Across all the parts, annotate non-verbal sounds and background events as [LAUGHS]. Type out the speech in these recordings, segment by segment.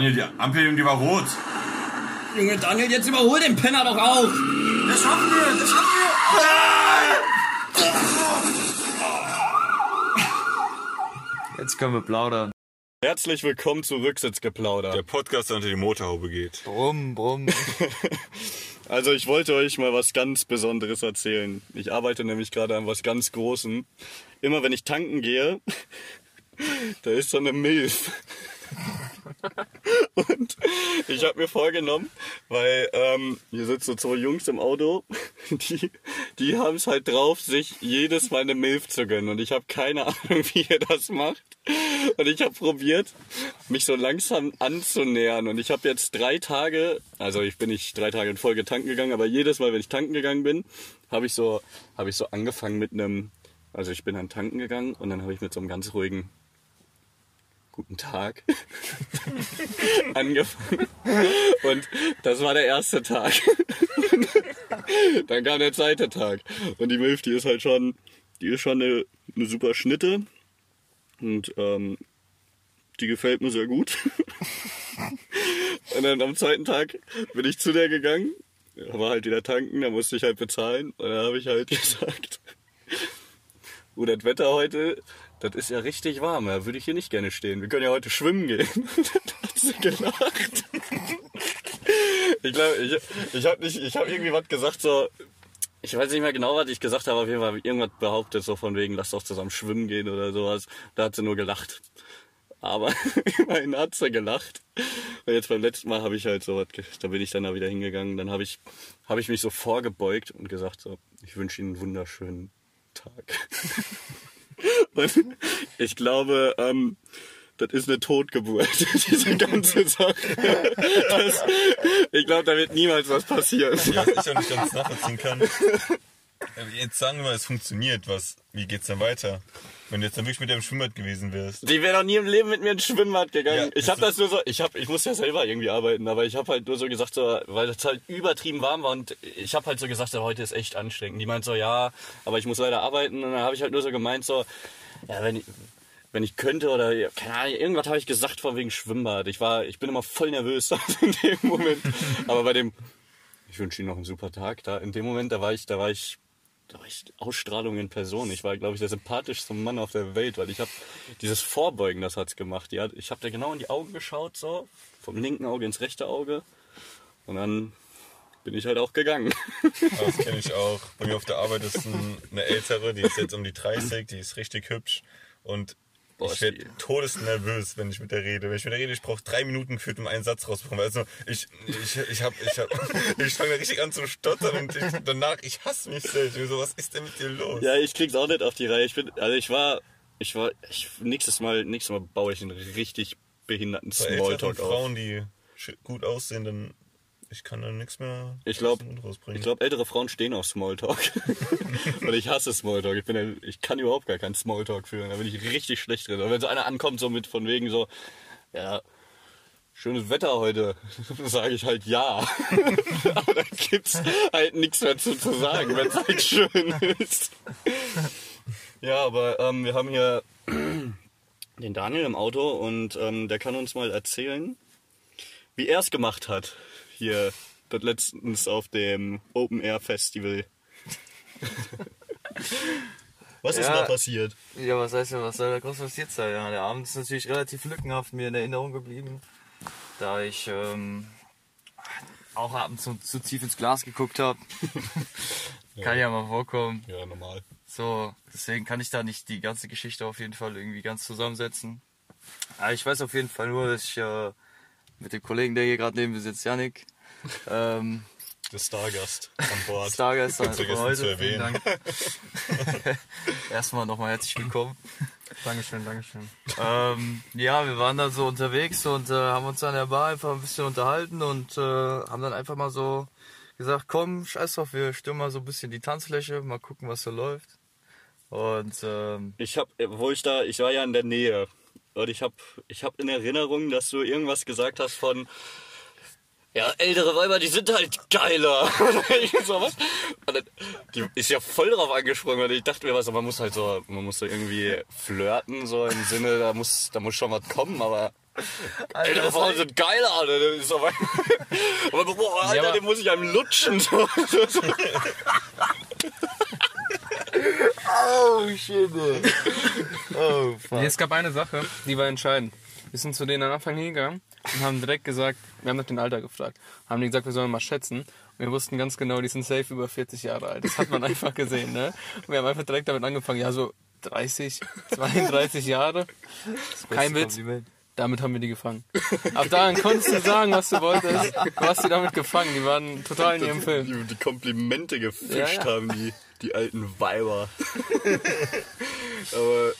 Daniel, die Ampel, die war rot. Junge Daniel, jetzt überhol den Penner doch auch! Das schaffen wir, das schaffen wir. Jetzt können wir plaudern. Herzlich willkommen zu Rücksitzgeplauder. Der Podcast, der unter die Motorhaube geht. Brumm, brumm. [LAUGHS] Also ich wollte euch mal was ganz Besonderes erzählen. Ich arbeite nämlich gerade an was ganz Großem. Immer wenn ich tanken gehe, [LAUGHS] da ist so eine Milf. Und ich habe mir vorgenommen, weil ähm, hier sitzen so zwei Jungs im Auto, [LAUGHS] die, die haben es halt drauf, sich jedes Mal eine Milf zu gönnen. Und ich habe keine Ahnung, [LAUGHS] wie ihr das macht. Und ich habe probiert, mich so langsam anzunähern. Und ich habe jetzt drei Tage, also ich bin nicht drei Tage in Folge tanken gegangen, aber jedes Mal, wenn ich tanken gegangen bin, habe ich so, habe ich so angefangen mit einem, also ich bin dann tanken gegangen und dann habe ich mit so einem ganz ruhigen guten Tag [LAUGHS] angefangen. Und das war der erste Tag. [LAUGHS] Dann kam der zweite Tag. Und die Milf, die ist halt schon, die ist schon eine, eine super Schnitte. Und ähm, die gefällt mir sehr gut. [LAUGHS] Und dann am zweiten Tag bin ich zu der gegangen. War halt wieder tanken, da musste ich halt bezahlen. Und dann habe ich halt gesagt, oh, das Wetter heute, das ist ja richtig warm, da würde ich hier nicht gerne stehen. Wir können ja heute schwimmen gehen. [LAUGHS] da hat sie gelacht. Ich glaube, ich, ich habe habe irgendwie was gesagt, so, ich weiß nicht mehr genau, was ich gesagt habe, auf jeden Fall habe ich irgendwas behauptet, so von wegen, lass doch zusammen schwimmen gehen oder sowas. Da hat sie nur gelacht. Aber [LAUGHS] immerhin hat sie gelacht. Und jetzt beim letzten Mal habe ich halt so was, da bin ich dann da wieder hingegangen. Dann habe ich, habe ich mich so vorgebeugt und gesagt so, ich wünsche Ihnen einen wunderschönen Tag. [LAUGHS] [LAUGHS] Und ich glaube, ähm, das ist eine Totgeburt, [LAUGHS] diese ganze Sache. Das, ich glaube, da wird niemals was passieren. Ja, ich auch nicht ganz nachvollziehen kann. Jetzt sagen wir mal, es funktioniert. Was, wie geht's dann weiter? Wenn du jetzt dann wirklich mit dem Schwimmbad gewesen wärst. Die wäre doch nie im Leben mit mir ins Schwimmbad gegangen. Ja, ich habe das nur so, ich habe, ich muss ja selber irgendwie arbeiten, aber ich habe halt nur so gesagt, so, weil das halt übertrieben warm war und ich habe halt so gesagt, so, heute ist echt anstrengend. Die meint so, ja, aber ich muss leider arbeiten und dann habe ich halt nur so gemeint, so, ja, wenn ich, wenn ich könnte oder keine Ahnung, irgendwas habe ich gesagt von wegen Schwimmbad. Ich war, ich bin immer voll nervös [LAUGHS] in dem Moment. Aber bei dem, ich wünsche Ihnen noch einen super Tag. Da in dem Moment, da war ich, da war ich, Ausstrahlung in Person. Ich war, glaube ich, der sympathischste Mann auf der Welt, weil ich habe dieses Vorbeugen, das hat's gemacht. Ja, ich habe da genau in die Augen geschaut, so vom linken Auge ins rechte Auge und dann bin ich halt auch gegangen. [LAUGHS] Das kenne ich auch. Bei mir auf der Arbeit ist ein, eine ältere, die ist jetzt um die 30, die ist richtig hübsch. Und Boah, ich werde todesnervös, wenn ich mit der rede. Wenn ich mit der rede, ich brauche drei Minuten gefühlt, um einen Satz rauszubekommen. Also ich, ich, ich hab, ich hab, [LAUGHS] ich fange da richtig an zu stottern und ich, danach, ich hasse mich selbst. Ich bin so, was ist denn mit dir los? Ja, ich krieg's auch nicht auf die Reihe. Ich bin, also ich war, ich war, ich, nächstes Mal, nächstes Mal baue ich einen richtig behinderten Smalltalk auf. Frauen, die gut aussehen, dann ich kann dann nichts mehr Ich Mund rausbringen. ich glaube, ältere Frauen stehen auf Smalltalk. [LAUGHS] Und ich hasse Smalltalk. Ich bin, ja- ich kann überhaupt gar keinen Smalltalk führen. Da bin ich richtig schlecht drin. Und wenn so einer ankommt, so mit von wegen so, ja, schönes Wetter heute, [LAUGHS] sage ich halt ja. [LAUGHS] Aber da gibt's halt nichts mehr zu, zu sagen, wenn es halt schön ist. Ja, aber ähm, wir haben hier [CLEARS THROAT] den Daniel im Auto und ähm, der kann uns mal erzählen, wie er es gemacht hat. Hier, dort letztens auf dem Open Air Festival. [LAUGHS] Was ist Ja. da passiert? Ja, was heißt ja, was soll da groß passiert sein? Ja, der Abend ist natürlich relativ lückenhaft mir in Erinnerung geblieben, da ich ähm, auch abends zu, zu tief ins Glas geguckt habe. [LAUGHS] Kann ja mal vorkommen. Ja, normal. So, deswegen kann ich da nicht die ganze Geschichte auf jeden Fall irgendwie ganz zusammensetzen. Aber ich weiß auf jeden Fall nur, dass ich äh, mit dem Kollegen, der hier gerade neben mir sitzt, Janik, ähm, Der Stargast an Bord. Stargast von vergessen heute. zu erwähnen. Vielen Dank. [LAUGHS] Erstmal nochmal herzlich willkommen. Dankeschön, Dankeschön. Ähm, ja, wir waren da so unterwegs und äh, haben uns an der Bar einfach ein bisschen unterhalten und äh, haben dann einfach mal so gesagt, komm, scheiß drauf, wir stürmen mal so ein bisschen die Tanzfläche, mal gucken, was so läuft. Und ähm, Ich hab, wo ich da, ich war ja in der Nähe. Und ich hab, ich hab in Erinnerung, dass du irgendwas gesagt hast von, ja, ältere Weiber, die sind halt geiler. [LAUGHS] Ich so, was? Dann, die ist ja voll drauf angesprungen und ich dachte mir, was, man muss halt so, man muss so irgendwie flirten, so im Sinne, da muss, da muss schon was kommen, aber Ältere Frauen sind geil, Alter. Ist aber, [LAUGHS] aber boah, Alter, aber- den muss ich einem lutschen. So. [LAUGHS] Oh, shit. ey. Oh, fuck. Nee, es gab eine Sache, die war entscheidend. Wir sind zu denen am Anfang hingegangen und haben direkt gesagt, wir haben nach dem Alter gefragt, haben die gesagt, wir sollen mal schätzen. Und wir wussten ganz genau, die sind safe über 40 Jahre alt. Das hat man [LAUGHS] einfach gesehen, ne? Und wir haben einfach direkt damit angefangen, ja, so 30, 32 Jahre. Kein Witz. Kompliment. Damit haben wir die gefangen. Ab dahin konntest du sagen, was du wolltest. Du hast die damit gefangen. Die waren total in ihrem Film. Die, die Komplimente gefischt Ja, ja. haben, die, die alten Weiber. [LAUGHS] aber.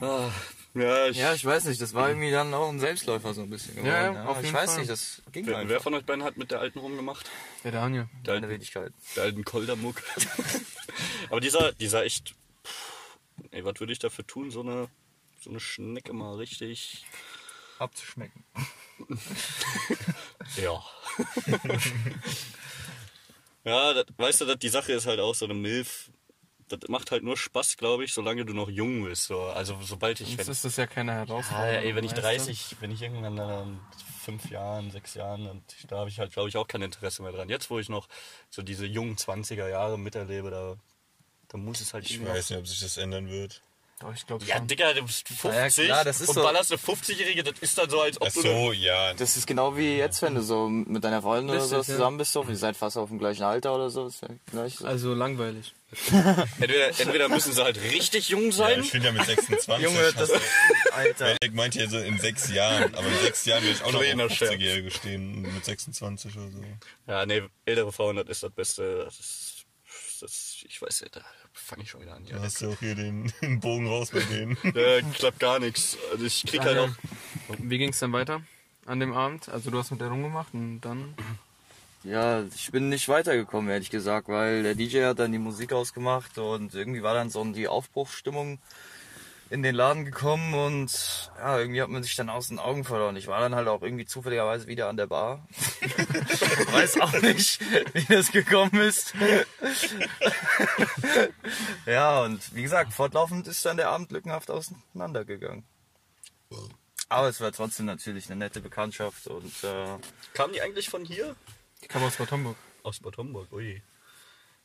Ah, ja, ich, Ja, ich weiß nicht, das war irgendwie dann auch ein Selbstläufer so ein bisschen geworden. Ja, Ja, auf ich jeden weiß Fall. nicht, das ging wer, einfach. wer von euch beiden hat mit der alten rumgemacht? Der Daniel. Der alten, Wenigkeit. der alten Koldermuck. [LAUGHS] aber dieser, dieser echt. pff, Ey, was würde ich dafür tun? So eine, so eine Schnecke mal richtig. Abzuschmecken. [LAUGHS] Ja. Ja, das, weißt du, das, die Sache ist halt auch so eine Milf. Das macht halt nur Spaß, glaube ich, solange du noch jung bist. So. Also sobald ich. Wenn, ist das ja keine Herausforderung. ey, wenn ich weißt du? 30, wenn ich irgendwann dann in fünf Jahren, sechs Jahren, und da habe ich halt, glaube ich, auch kein Interesse mehr dran. Jetzt, wo ich noch so diese jungen 20er Jahre miterlebe, da, da muss es halt Ich weiß nicht, ob sich das ändern wird. Doch, ich glaube Ja, schon. Digga, du bist 50 klar, das ist und so- ballerst eine 50-Jährige, das ist dann so, als ob Ach du... so, ja. Das ist genau wie jetzt, wenn du so mit deiner Freundin oder Bist so du, ja. zusammen bist, so, ihr seid fast auf dem gleichen Alter oder so. Ist ja gleich so. Also langweilig. [LAUGHS] Entweder, entweder müssen sie halt richtig jung ja sein, ich finde ja mit 26. Junge, das. hast du- Alter. Ich meinte ja so in sechs Jahren, aber in sechs Jahren werde ich auch noch auf Scherz. 50-Jährige stehen, mit 26 oder so. Ja, nee, ältere Frauen, das ist das Beste. Das ist, das, ich weiß nicht, da fange ich schon wieder an. Ja, Da hast du auch hier den, [LAUGHS] den Bogen raus bei denen. [LAUGHS] da klappt gar nichts. Also ich krieg halt auch. Wie ging es dann weiter an dem Abend? Also du hast mit der rumgemacht und dann... Ja, ich bin nicht weitergekommen, ehrlich gesagt, weil der DJ hat dann die Musik ausgemacht und irgendwie war dann so die Aufbruchsstimmung in den Laden gekommen und ja, irgendwie hat man sich dann aus den Augen verloren. Ich war dann halt auch irgendwie zufälligerweise wieder an der Bar. [LAUGHS] Weiß auch nicht, wie das gekommen ist. ja, und wie gesagt, fortlaufend ist dann der Abend lückenhaft auseinandergegangen. Aber es war trotzdem natürlich eine nette Bekanntschaft und äh, Kamen die eigentlich von hier? Ich kam aus Bad Homburg. Aus Bad Homburg, ui.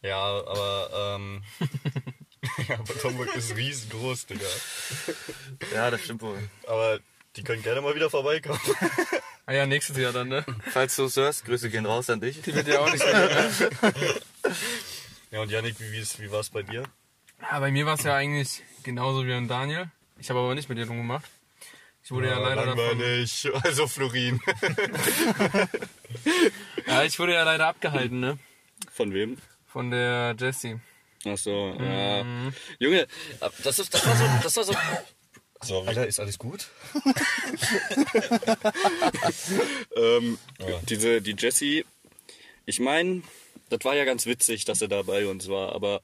Ja, aber, ähm. [LAUGHS] [LAUGHS] ja, Bad Homburg ist riesengroß, Digga. ja, das stimmt wohl. Aber die können gerne mal wieder vorbeikommen. [LAUGHS] Ah ja, nächstes Jahr dann, ne? Falls du es hörst, Grüße gehen raus an dich. Die wird ja auch nicht mehr. [LAUGHS] Ja, und Janik, wie, wie war es bei dir? Ja, bei mir war es ja eigentlich genauso wie an Daniel. Ich habe aber nicht mit dir rumgemacht. Ich wurde ja, leider davon, langweilig. Also Florin. ja, ich wurde ja leider abgehalten, ne? Von wem? Von der Jessie. Ach so, ja. Junge, ab- das, ist, das war so. Das war so Sorry. Alter, ist alles gut? [LAUGHS] ähm, diese, die Jessie, ich meine, das war ja ganz witzig, dass er da bei uns war, aber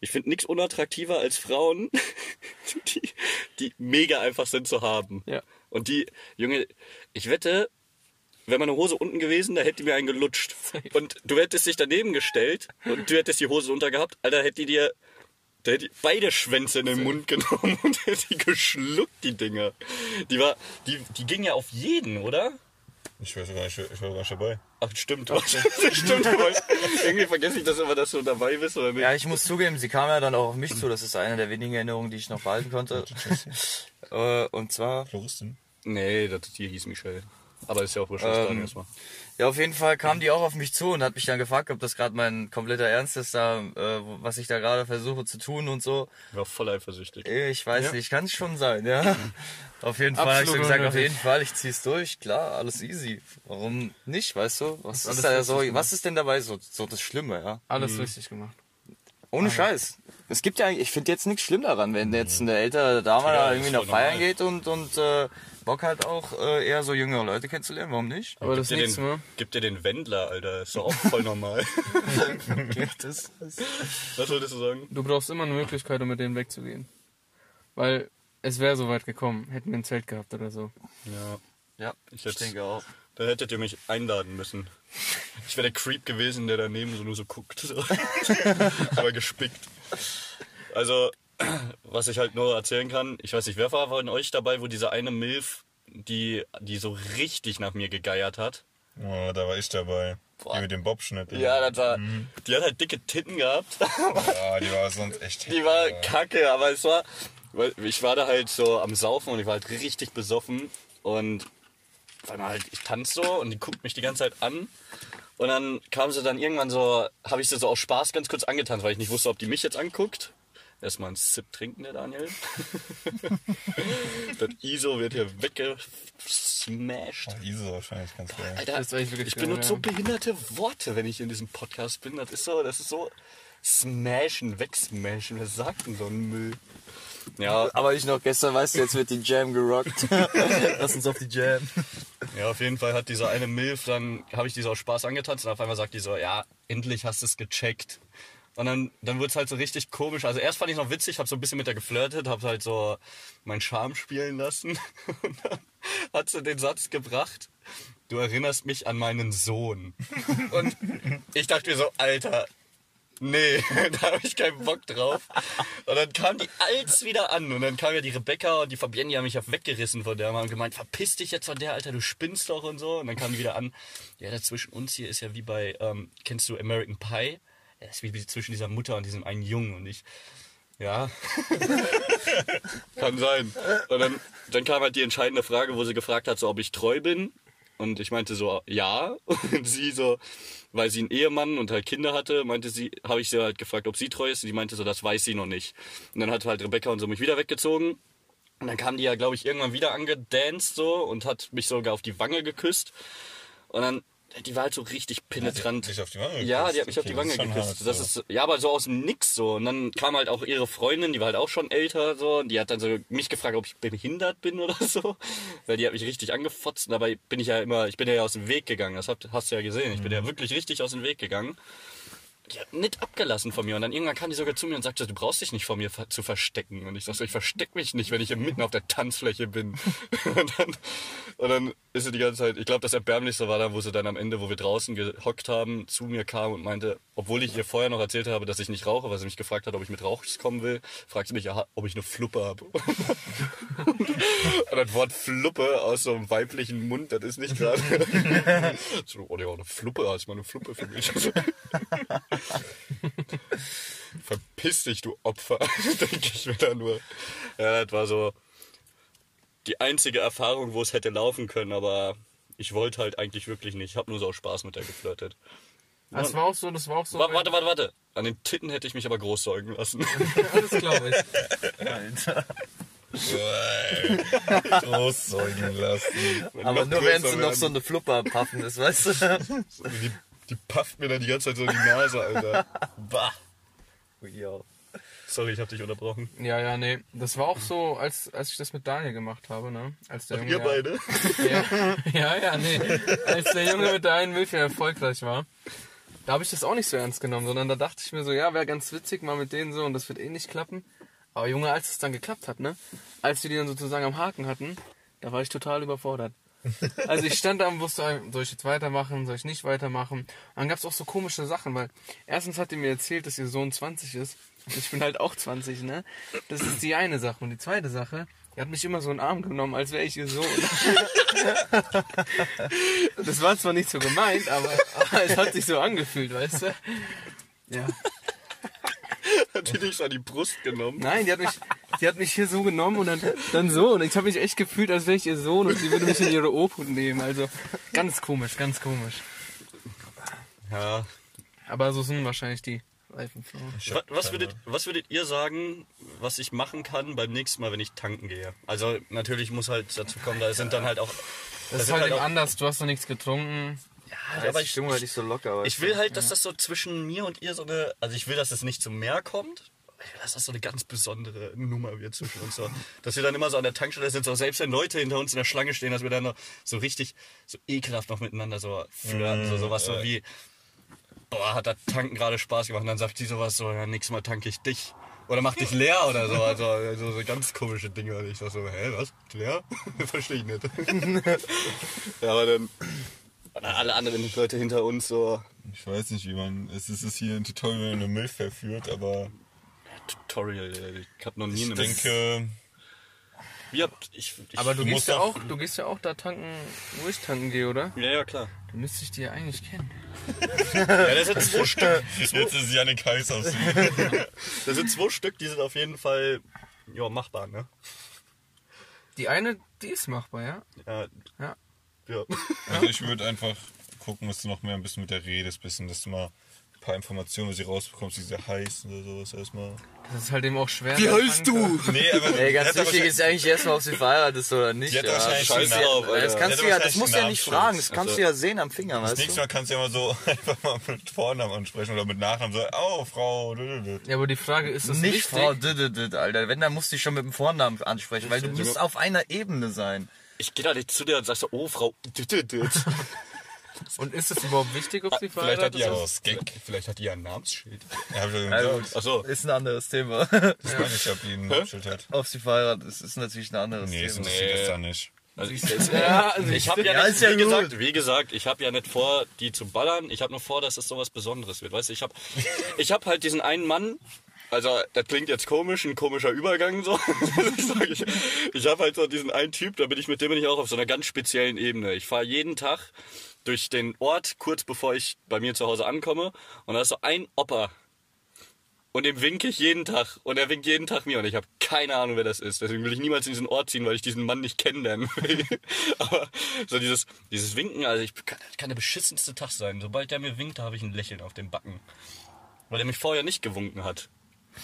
ich finde nichts unattraktiver als Frauen, [LAUGHS] die, die mega einfach sind zu haben. Ja. Und die, Junge, ich wette, wäre meine Hose unten gewesen, da hätte die mir einen gelutscht. Und du hättest dich daneben gestellt und du hättest die Hose untergehabt, Alter, hätte die dir da hätte ich beide Schwänze in den Mund genommen und hätte die geschluckt, die Dinger. Die war, die, die ging ja auf jeden, oder? Ich weiß gar nicht, ich war gar nicht dabei. Ach, stimmt. stimmt. [LAUGHS] voll. Irgendwie vergesse ich das immer, dass du dabei bist oder nicht. Ja, ich muss zugeben, sie kam ja dann auch auf mich zu. Das ist eine der wenigen Erinnerungen, die ich noch behalten konnte. [LAUGHS] Äh, Und zwar, Floristin? Nee, das, die hieß Michelle. Aber ist ja auch wurscht, ähm, erstmal. ja, auf jeden Fall kam die auch auf mich zu und hat mich dann gefragt, ob das gerade mein kompletter Ernst ist, da, äh, was ich da gerade versuche zu tun und so. War voll eifersüchtig. Ich weiß nicht, kann es schon sein, ja. [LAUGHS] Auf jeden Fall habe ich so gesagt, auf unnötig. jeden Fall, ich zieh's durch, klar, alles easy. Warum nicht, weißt du? Was ist da so, was ist denn dabei so, so das Schlimme, ja? Alles richtig gemacht. Ohne Scheiß. Es gibt ja, ich finde jetzt nichts schlimm daran, wenn jetzt eine ältere Dame Ja, da irgendwie ist nach Feiern normal. geht und, und äh, Bock hat auch äh, eher so jüngere Leute kennenzulernen, warum nicht? Aber das Gib dir, nächste den, Mal. gib dir den Wendler, Alter. Ist doch auch voll normal. [LAUGHS] Das, das Was wolltest du sagen? Du brauchst immer eine Möglichkeit, um mit denen wegzugehen. Weil es wäre so weit gekommen. Hätten wir ein Zelt gehabt oder so. Ja. ja, Ich ich, denke auch. Da hättet ihr mich einladen müssen. Ich wäre der Creep gewesen, der daneben so nur so guckt. So. [LAUGHS] Aber gespickt. Also, was ich halt nur erzählen kann, ich weiß nicht, wer war von euch dabei, wo diese eine Milf die, die so richtig nach mir gegeiert hat. Oh, da war ich dabei. Boah. Die mit dem Bobschnitt. Ja, das war, die hat halt dicke Titten gehabt. Ja, die war sonst echt [LAUGHS] Die war kacke, aber es war, ich war da halt so am Saufen und ich war halt richtig besoffen und auf einmal halt, ich tanze so und die guckt mich die ganze Zeit an und dann kam sie dann irgendwann so, habe ich sie so aus Spaß ganz kurz angetanzt, weil ich nicht wusste, ob die mich jetzt anguckt. Erstmal einen Sip trinken, der Daniel. [LAUGHS] das ISO wird hier weggesmashed. Oh, ISO wahrscheinlich ganz geil. Alter, Das ist wirklich ich benutze so behinderte Worte, wenn ich in diesem Podcast bin. Das ist so, das ist so smashen, wegsmashen. Wer sagt denn so ein Müll? Ja, Aber ich noch gestern, weißt du, jetzt wird die Jam gerockt. [LAUGHS] Lass uns auf die Jam. ja, auf jeden Fall hat dieser eine Milf, dann habe ich die so aus Spaß angetanzt und auf einmal sagt die so, ja, endlich hast du es gecheckt. Und dann, dann wurde es halt so richtig komisch. Also erst fand ich noch witzig, habe so ein bisschen mit der geflirtet, habe halt so meinen Charme spielen lassen. [LAUGHS] Und dann hat sie den Satz gebracht, du erinnerst mich an meinen Sohn. Und ich dachte mir so, Alter, nee, [LAUGHS] da habe ich keinen Bock drauf. Und dann kam die als wieder an und dann kam ja die Rebecca und die Fabienne, die haben mich ja weggerissen von der und haben gemeint, verpiss dich jetzt von der, Alter, du spinnst doch und so. Und dann kam die wieder an, ja, das zwischen uns hier ist ja wie bei, ähm, kennst du American Pie? Ja, das ist wie zwischen dieser Mutter und diesem einen Jungen und ich, ja, [LAUGHS] kann sein. Und dann, dann kam halt die entscheidende Frage, wo sie gefragt hat, so, ob ich treu bin. Und ich meinte so, ja. Und sie so, weil sie einen Ehemann und halt Kinder hatte, meinte sie, habe ich sie halt gefragt, ob sie treu ist. Und die meinte so, das weiß sie noch nicht. Und dann hat halt Rebecca und so mich wieder weggezogen. Und dann kam die ja, glaube ich, irgendwann wieder angedanced so und hat mich sogar auf die Wange geküsst. Und dann, die war halt so richtig penetrant. auf die Ja, die hat mich auf Okay, die das Wange schon geküsst. hart, Das ist, ja, aber so aus dem Nix so. Und dann kam halt auch ihre Freundin, die war halt auch schon älter so. Und die hat dann so mich gefragt, ob ich behindert bin oder so. Weil die hat mich richtig angefotzt. Und dabei bin ich ja immer, ich bin ja aus dem Weg gegangen. Das habt- hast du ja gesehen. Ich bin Mhm. ja wirklich richtig aus dem Weg gegangen. Die hat nicht abgelassen von mir. Und dann irgendwann kam die sogar zu mir und sagte, du brauchst dich nicht vor mir zu verstecken. Und ich sag so, ich versteck mich nicht, wenn ich hier mitten auf der Tanzfläche bin. [LAUGHS] und, dann, und dann ist sie die ganze Zeit, ich glaube, das Erbärmlichste war dann, wo sie dann am Ende, wo wir draußen gehockt haben, zu mir kam und meinte, obwohl ich ihr vorher noch erzählt habe, dass ich nicht rauche, weil sie mich gefragt hat, ob ich mit Rauchs kommen will, fragt sie mich, ob ich eine Fluppe habe. [LAUGHS] und das Wort Fluppe aus so einem weiblichen Mund, das ist nicht gerade. [LAUGHS] so, oh, ja, eine Fluppe, hast mal eine Fluppe für mich. [LAUGHS] Verpiss dich, du Opfer, [LAUGHS] denke ich mir da nur. Ja, das war so die einzige Erfahrung, wo es hätte laufen können, aber ich wollte halt eigentlich wirklich nicht. Ich habe nur so aus Spaß mit der geflirtet. Das war auch so, das war auch so. Wa- Warte, warte, warte. An den Titten hätte ich mich aber groß säugen lassen. [LAUGHS] Das glaube ich. Alter. Großsäugen lassen. Aber nur wenn sie noch so eine Flupper abpaffen ist, weißt du? Die, die pafft mir dann die ganze Zeit so in die Nase, Alter. [LAUGHS] Bah. Sorry, ich habe dich unterbrochen. Ja, ja, nee. Das war auch so, als, als ich das mit Daniel gemacht habe, ne? Als der Junge. Ihr beide? [LAUGHS] Ja, ja, ja, nee. Als der Junge mit der einen Milch erfolgreich war, da habe ich das auch nicht so ernst genommen, sondern da dachte ich mir so, ja, wäre ganz witzig mal mit denen so und das wird eh nicht klappen. Aber Junge, als es dann geklappt hat, ne? Als wir die dann sozusagen am Haken hatten, da war ich total überfordert. [LAUGHS] Also ich stand da und wusste, soll ich jetzt weitermachen, soll ich nicht weitermachen. Und dann gab es auch so komische Sachen, weil erstens hat die mir erzählt, dass ihr Sohn 20 ist. Ich bin halt auch 20, ne? Das ist die eine Sache. Und die zweite Sache, die hat mich immer so in den Arm genommen, als wäre ich ihr Sohn. [LAUGHS] Das war zwar nicht so gemeint, aber, aber es hat sich so angefühlt, weißt du? Ja. Hat die dich an die Brust genommen? Nein, die hat mich, die hat mich hier so genommen und dann, dann so. Und ich habe mich echt gefühlt, als wäre ich ihr Sohn und sie würde mich in ihre Obhut nehmen. Also ganz komisch, ganz komisch. Ja. Aber so sind wahrscheinlich die Reifenfrauen. Was, was, würdet, was würdet ihr sagen, was ich machen kann beim nächsten Mal, wenn ich tanken gehe? Also natürlich muss halt dazu kommen, da sind dann halt auch... Das ist sind halt halt eben anders, du hast noch nichts getrunken. Ja, aber ich halt nicht so locker. Ich will halt, dass das so zwischen mir und ihr so eine... Also ich will, dass es nicht zum Meer kommt. Ich will, dass das so eine ganz besondere Nummer wird zwischen uns. So. Dass wir dann immer so an der Tankstelle sind, so selbst wenn Leute hinter uns in der Schlange stehen, dass wir dann noch so richtig, so ekelhaft noch miteinander so flirten. So sowas so wie... Boah, hat das Tanken gerade Spaß gemacht. Und dann sagt sie sowas so, ja, nächstes Mal tanke ich dich. Oder mach dich leer oder so. Also, also so ganz komische Dinge. Und ich sag so, hä, was? Leer? [LAUGHS] Verstehe ich nicht. [LAUGHS] ja, aber dann... [LAUGHS] Und dann alle anderen Leute hinter uns so... Ich weiß nicht, wie man. Es ist es hier ein Tutorial, man eine Milf verführt, aber Tutorial, ich hab noch nie ich eine denke. Ja, ich, ich, Aber du, Du gehst ja auch, du gehst ja auch da tanken, wo ich tanken gehe, oder? ja, ja, klar. Dann müsste ich die ja eigentlich kennen. [LAUGHS] Ja, da sind zwei Stück. Jetzt ist Janik heiß aus. [LAUGHS] Da sind zwei Stück, die sind auf jeden Fall ja, machbar, ne? Die eine, die ist machbar, ja? Ja. Ja. Ja. Also ich würde einfach gucken, dass du noch mehr ein bisschen mit der redest, bisschen, dass du mal ein paar Informationen, was sie rausbekommst, wie sie heißt oder sowas erstmal. Das ist halt eben auch schwer. Wie heißt du? Nee, aber Ey, ganz ja wichtig ist ja eigentlich erstmal, ob sie verheiratet ist oder nicht. Die hat ja. wahrscheinlich drauf, Namen- Alter. das kannst du ja, das musst du ja nicht fragen, das kannst Also- du ja sehen am Finger, Das weißt nächste du? Mal kannst du ja mal so [LAUGHS] einfach mal mit Vornamen ansprechen oder mit Nachnamen so, oh, Frau. du, du, du. Ja, aber die Frage ist, das Nicht wichtig? Frau Alter. Wenn, dann musst du dich schon mit dem Vornamen ansprechen, weil du musst auf einer Ebene sein. Ich gehe da nicht zu dir und sag so, oh, Frau. [LAUGHS] Und ist es überhaupt wichtig, ob sie Vielleicht hat verheiratet die ja ist? Aus Gag. Vielleicht hat die ja ein Namensschild. [LAUGHS] Ja, Also. Achso. ist ein anderes Thema. [LAUGHS] Ich meine, ich hab ihn Namensschild hat. Ob sie verheiratet ist, ist natürlich ein anderes Nee, es Thema. interessiert das da nicht. Also ich, Ja, also ich habe ja, Ja, nicht, ist ja wie, gut. gesagt, wie gesagt, ich habe ja nicht vor, die zu ballern. Ich habe nur vor, dass es sowas Besonderes wird. Weißt du, ich habe ich hab halt diesen einen Mann. Also, das klingt jetzt komisch, ein komischer Übergang so. [LAUGHS] ich ich habe halt so diesen einen Typ, da bin ich mit dem bin ich auch auf so einer ganz speziellen Ebene. Ich fahre jeden Tag durch den Ort, kurz bevor ich bei mir zu Hause ankomme. Und da ist so ein Opa. Und dem winke ich jeden Tag. Und er winkt jeden Tag mir. Und ich habe keine Ahnung, wer das ist. Deswegen will ich niemals in diesen Ort ziehen, weil ich diesen Mann nicht kennenlernen will. [LAUGHS] Aber so dieses, dieses Winken, also ich kann, kann der beschissenste Tag sein. Sobald der mir winkt, habe ich ein Lächeln auf den Backen. Weil er mich vorher nicht gewunken hat.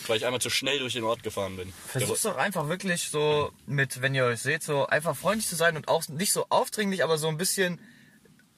Weil ich einmal zu schnell durch den Ort gefahren bin. Der Versuch's doch einfach wirklich so mit, wenn ihr euch seht, so einfach freundlich zu sein und auch nicht so aufdringlich, aber so ein bisschen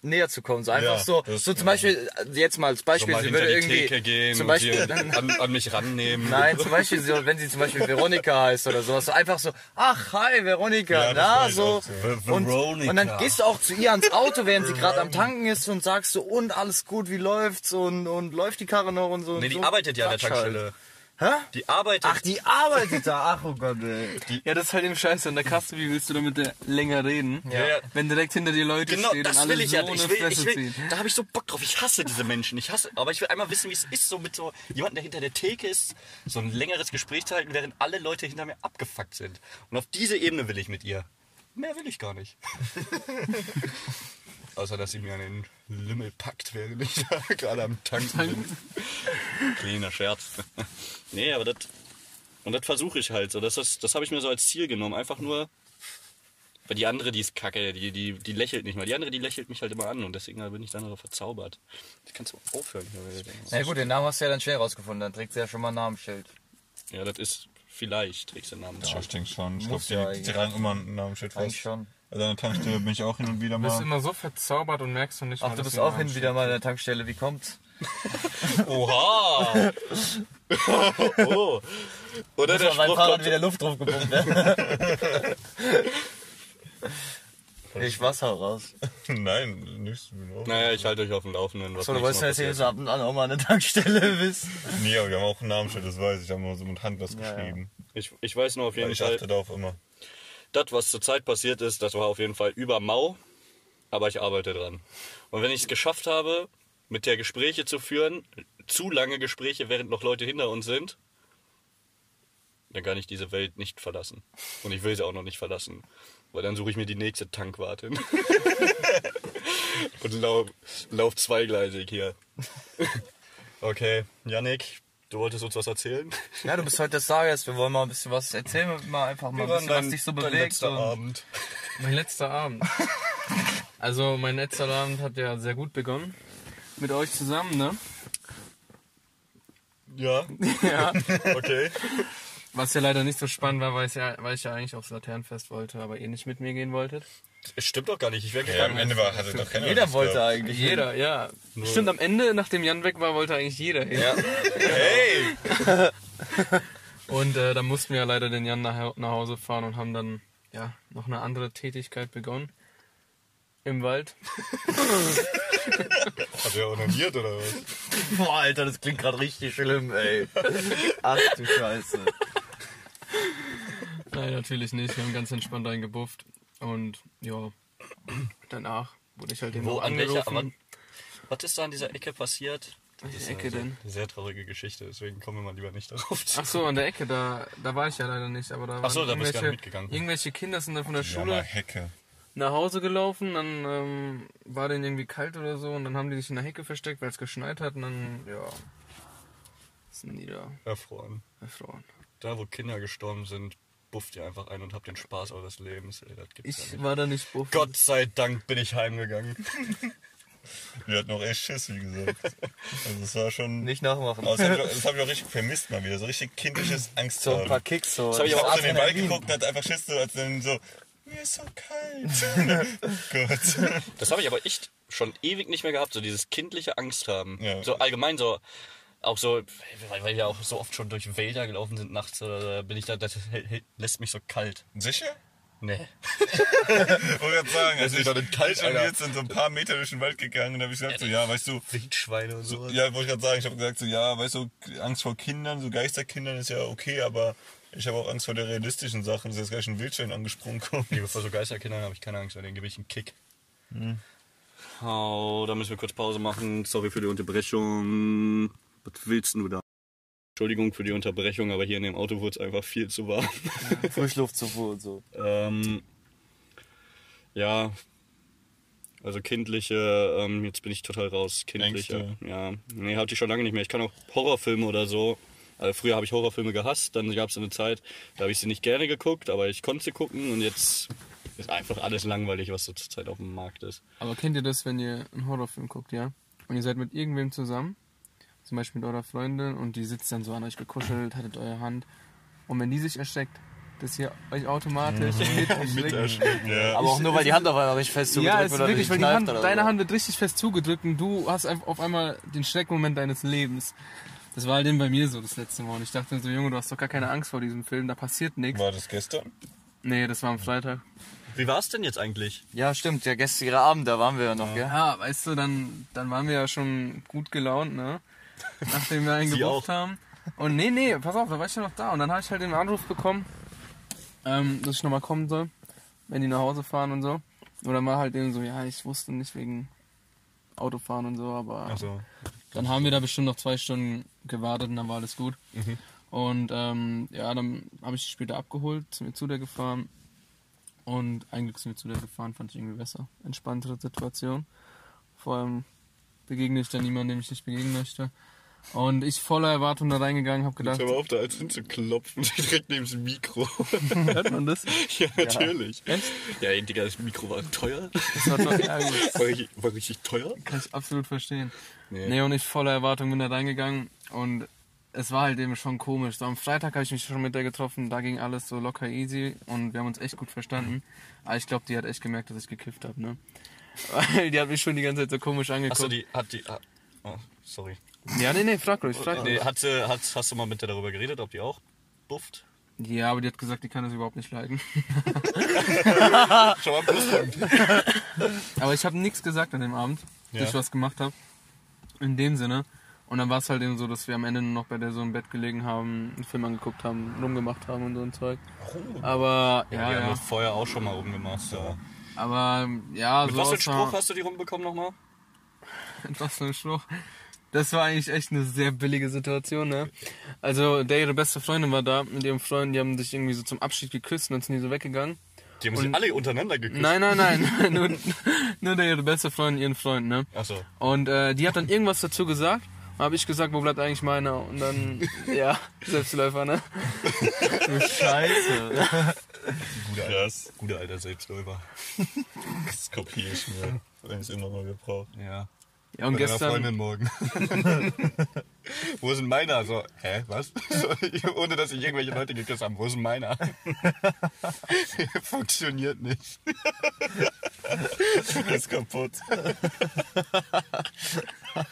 näher zu kommen. So einfach Ja, so, das- so zum Beispiel, jetzt mal als so Beispiel, mal sie würde irgendwie, Theke gehen zum Beispiel, an, an mich rannehmen. nein, zum Beispiel, so, wenn sie zum Beispiel Veronika heißt oder sowas, so einfach so, ach, hi, Veronika, Ja, na, so. so. Und, und dann gehst du auch zu ihr ans Auto, während sie gerade am Tanken ist und sagst so, und alles gut, wie läuft's und, und läuft die Karre noch und so. Nee, und die so arbeitet ja an der Quatsch halt. Hä? Die arbeitet. Ach, die arbeitet da, ach, oh Gott, ey. Ja, das ist halt eben scheiße. An der Kasse, wie willst du da mit der länger reden? Ja. Wenn direkt hinter dir Leute Genau, stehen das und alle will ich so ja. Ich will, Fresse ich will, ziehen. da habe ich so Bock drauf. Ich hasse diese Menschen. Ich hasse, aber ich will einmal wissen, wie es ist, so mit so jemandem, der hinter der Theke ist, so ein längeres Gespräch zu halten, während alle Leute hinter mir abgefuckt sind. Und auf diese Ebene will ich mit ihr. Mehr will ich gar nicht. [LAUGHS] Außer, dass sie mir an den Limmel packt, während ich [LAUGHS] da gerade am Tanken bin. Kleiner Scherz. [LAUGHS] nee, aber das. Und das versuche ich halt so. Das, das, das habe ich mir so als Ziel genommen. Einfach nur. Weil die andere, die ist kacke, die, die, die lächelt nicht mal. Die andere, die lächelt mich halt immer an und deswegen bin ich dann aber verzaubert. Das kannst du aufhören. Na gut, den Namen hast du ja dann schnell rausgefunden, dann trägt sie ja schon mal ein Namensschild. Ja, das ist vielleicht, trägst du den Namen. Ja, ich denke schon. Ich glaube, Muss ja die, die tragen immer einen Namensschild fast. Eigentlich schon. Also an der Tankstelle bin ich auch hin und wieder Du bist mal. immer so verzaubert und merkst du nicht Ach, mal, du bist auch hin wieder mal an der Tankstelle, wie kommt's? [LAUGHS] Oha! oh. Oder der mein Spruch Fahrrad wieder Luft drauf gepumpt werden. [LAUGHS] ich Wasser raus. Nein, nichts. Naja, ich halte euch auf dem Laufenden. Was So, du wolltest Mal ja jetzt passiert. ab und an auch mal an der Tankstelle [LAUGHS] bist. Nee, aber wir haben auch ein Namensschild, das weiß ich. Da haben wir so mit Hand was Ja, ja. geschrieben. ich, ich weiß nur auf jeden Ich Fall, achte darauf immer. Das, was zurzeit passiert ist, das war auf jeden Fall über Mau, aber ich arbeite dran. Und wenn ich es geschafft habe, mit der Gespräche zu führen, zu lange Gespräche, während noch Leute hinter uns sind, dann kann ich diese Welt nicht verlassen. Und ich will sie auch noch nicht verlassen. Weil dann suche ich mir die nächste Tankwartin. [LAUGHS] Und lauf, lauf zweigleisig hier. [LAUGHS] Okay, Yannick, du wolltest uns was erzählen? Ja, du bist heute der Stargast. Wir wollen mal ein bisschen was erzählen, mal einfach mal ein bisschen, was dich so dein bewegt. letzter Und Abend. Mein letzter Abend. Also mein letzter Abend hat ja sehr gut begonnen. Mit euch zusammen, ne? Ja, [LAUGHS] Ja. okay. Was ja leider nicht so spannend war, weil ich ja, weil ich ja eigentlich aufs Laternenfest wollte, aber ihr nicht mit mir gehen wolltet. Es stimmt doch gar nicht, ich wäre Ja, gegangen. am Ende war, hatte doch keiner Jeder wollte gehabt. eigentlich. Jeder, ja. Stimmt, am Ende, nachdem Jan weg war, wollte eigentlich jeder hin. Hey! [LAUGHS] Und äh, dann mussten wir ja leider den Jan nach, nach Hause fahren und haben dann ja noch eine andere Tätigkeit begonnen. Im Wald. [LAUGHS] Hat er onaniert oder was? Boah, Alter, das klingt gerade richtig schlimm, ey. Ach du Scheiße. Nein, natürlich nicht. Wir haben ganz entspannt eingebufft. Und ja, danach wurde ich halt eben Wo, an welcher, angerufen. aber, was ist da an dieser Ecke passiert? Welche Ecke denn? Eine sehr traurige Geschichte, deswegen kommen wir mal lieber nicht darauf zu. Ach so, an der Ecke, da, da war ich ja leider nicht, aber da Ach so, waren da bist du gar irgendwelche-. Irgendwelche Kinder sind da von der Schule Hecke. nach Hause gelaufen, dann ähm, war denen irgendwie kalt oder so und dann haben die sich in der Hecke versteckt, weil es geschneit hat und dann, ja, sind die da Erfroren. erfroren. Da, wo Kinder gestorben sind, bufft ihr einfach ein und habt den Spaß eures Lebens. Ey, das gibt's ja Ich nicht. war da nicht buff. Gott sei Dank bin ich heimgegangen. [LAUGHS] Wir hatten auch echt Schiss, wie gesagt. Also es war schon... Nicht nachmachen. Aber das habe ich, auch- [LAUGHS] das hab ich auch richtig vermisst mal wieder. So richtig kindliches Angst So ein paar Kicks, so. hab ich Ich auch hab so in den Wald geguckt und hat einfach Schiss, so, als dann so... Mir ist so kalt. [LAUGHS] Gott. Das habe ich aber echt schon ewig nicht mehr gehabt, so dieses kindliche Angst haben. Ja. So allgemein so, auch so, weil, wir auch so oft schon durch Wälder gelaufen sind nachts, oder da bin ich da, das lässt mich so kalt. Sicher? Nee. [LAUGHS] Ich wollte gerade sagen, also ist ich, nicht kalt, ich bin jetzt in so ein paar Meter durch den Wald gegangen und da habe ich gesagt, so, ja, weißt du, Wildschweine und so. ja, wollte ich gerade sagen, ich habe gesagt, so, ja, weißt du, Angst vor Kindern, so Geisterkindern ist ja okay, aber ich habe auch Angst vor der realistischen Sachen, dass jetzt gleich ein Wildschwein angesprungen kommt. Nee, vor so Geisterkindern habe ich keine Angst, weil denen gebe ich einen Kick. Oh, da müssen wir kurz Pause machen. Sorry für die Unterbrechung. Was willst du da? Entschuldigung für die Unterbrechung, aber hier in dem Auto wurde es einfach viel zu warm. Frischluftzufuhr und so. Ähm, ja, also kindliche, ähm, jetzt bin ich total raus. Kindliche, Ängste. ja. Nee, hatte ich schon lange nicht mehr. Ich kann auch Horrorfilme oder so. Also früher habe ich Horrorfilme gehasst, dann gab es eine Zeit, da habe ich sie nicht gerne geguckt, aber ich konnte sie gucken und jetzt ist einfach alles langweilig, was so zurzeit auf dem Markt ist. Aber kennt ihr das, wenn ihr einen Horrorfilm guckt, ja? Und ihr seid mit irgendwem zusammen, zum Beispiel mit eurer Freundin, und die sitzt dann so an euch gekuschelt, hattet eure Hand. Und wenn die sich erschreckt, dass ihr euch automatisch mit [LAUGHS] erschreckt. Ja. Aber auch nur, weil die Hand auf einmal richtig fest zugedrückt Ja, es ist wird oder wirklich, weil die Hand, deine so. Hand wird richtig fest zugedrückt und du hast einfach auf einmal den Schreckmoment deines Lebens. Das war halt eben bei mir so das letzte Mal. Und ich dachte so, Junge, du hast doch gar keine Angst vor diesem Film, da passiert nichts. War das gestern? Nee, das war am Freitag. Wie war es denn jetzt eigentlich? Ja, stimmt. Der gestrige Abend, da waren wir ja noch, gell? Ja, weißt du, dann, dann waren wir ja schon gut gelaunt, ne? Nachdem wir einen gebucht haben. Und nee, nee, pass auf, da war ich ja noch da. Und dann habe ich halt den Anruf bekommen, ähm, dass ich nochmal kommen soll, wenn die nach Hause fahren und so. Oder mal halt eben so, ja, ich wusste nicht wegen Autofahren und so, aber Also, dann haben wir da bestimmt noch zwei Stunden gewartet und dann war alles gut. Mhm. Und ähm, ja, dann habe ich die später abgeholt, sind wir zu der gefahren. Und eigentlich sind wir zu der gefahren, fand ich irgendwie besser. Entspanntere Situation. Vor allem begegne ich dann niemandem, dem ich nicht begegnen möchte. Und ich voller Erwartung da reingegangen, habe gedacht, hör mal auf, da als hinzuklopfen, [LAUGHS] direkt neben dem Mikro. [LAUGHS] hört man das? ja, natürlich. Echt? Ja, Digga, das Mikro war teuer. Das war doch, ja, gut. [LAUGHS] War richtig, war richtig teuer. Kann ich absolut verstehen. Nee. Nee. und ich voller Erwartung bin da reingegangen und es war halt eben schon komisch. So am Freitag habe ich mich schon mit der getroffen, da ging alles so locker easy und wir haben uns echt gut verstanden. Aber ich glaube, die hat echt gemerkt, dass ich gekifft habe, ne? Weil die hat mich schon die ganze Zeit so komisch angeguckt. Achso, die hat die. ah, Oh, sorry. Ja, nee, nee, frag ruhig, frag ruhig. Nee, hat, hat, hast du mal mit der darüber geredet, ob die auch bufft? Ja, aber die hat gesagt, die kann das überhaupt nicht leiden. [LAUGHS] Schon mal Pluspunkt. Aber ich habe nichts gesagt an dem Abend, dass Ja. ich was gemacht habe. In dem Sinne. Und dann war es halt eben so, dass wir am Ende nur noch bei der so im Bett gelegen haben, einen Film angeguckt haben, rumgemacht haben und so ein Zeug. Aber, ja, die haben ja. wir vorher auch schon mal rumgemacht. Ja. Aber, ja, Mit so was für einem Spruch hast du die rumbekommen nochmal? [LAUGHS] Mit was für ein Spruch? Das war eigentlich echt eine sehr billige Situation, ne? Also, der ihre beste Freundin war da mit ihrem Freund, die haben sich irgendwie so zum Abschied geküsst und dann sind die so weggegangen. Die haben sich alle untereinander geküsst. Nein, nein, [LAUGHS] nein, nur, nur der ihre beste Freundin, ihren Freund, ne? Achso. Und äh, die hat dann irgendwas dazu gesagt. Habe ich gesagt, wo bleibt eigentlich meiner? Und dann, [LAUGHS] ja, Selbstläufer, ne? Scheiße. Guter, Krass. Guter alter Selbstläufer. Das kopiere ich mir, wenn ich es immer mal gebrauche. Ja. Ja, und Mit deiner gestern, Freundin morgen. [LAUGHS] Wo sind meiner? So, hä, was? So, ohne dass ich irgendwelche Leute geküsst habe. Wo ist meiner? [LAUGHS] Funktioniert nicht. Ist kaputt. [LAUGHS]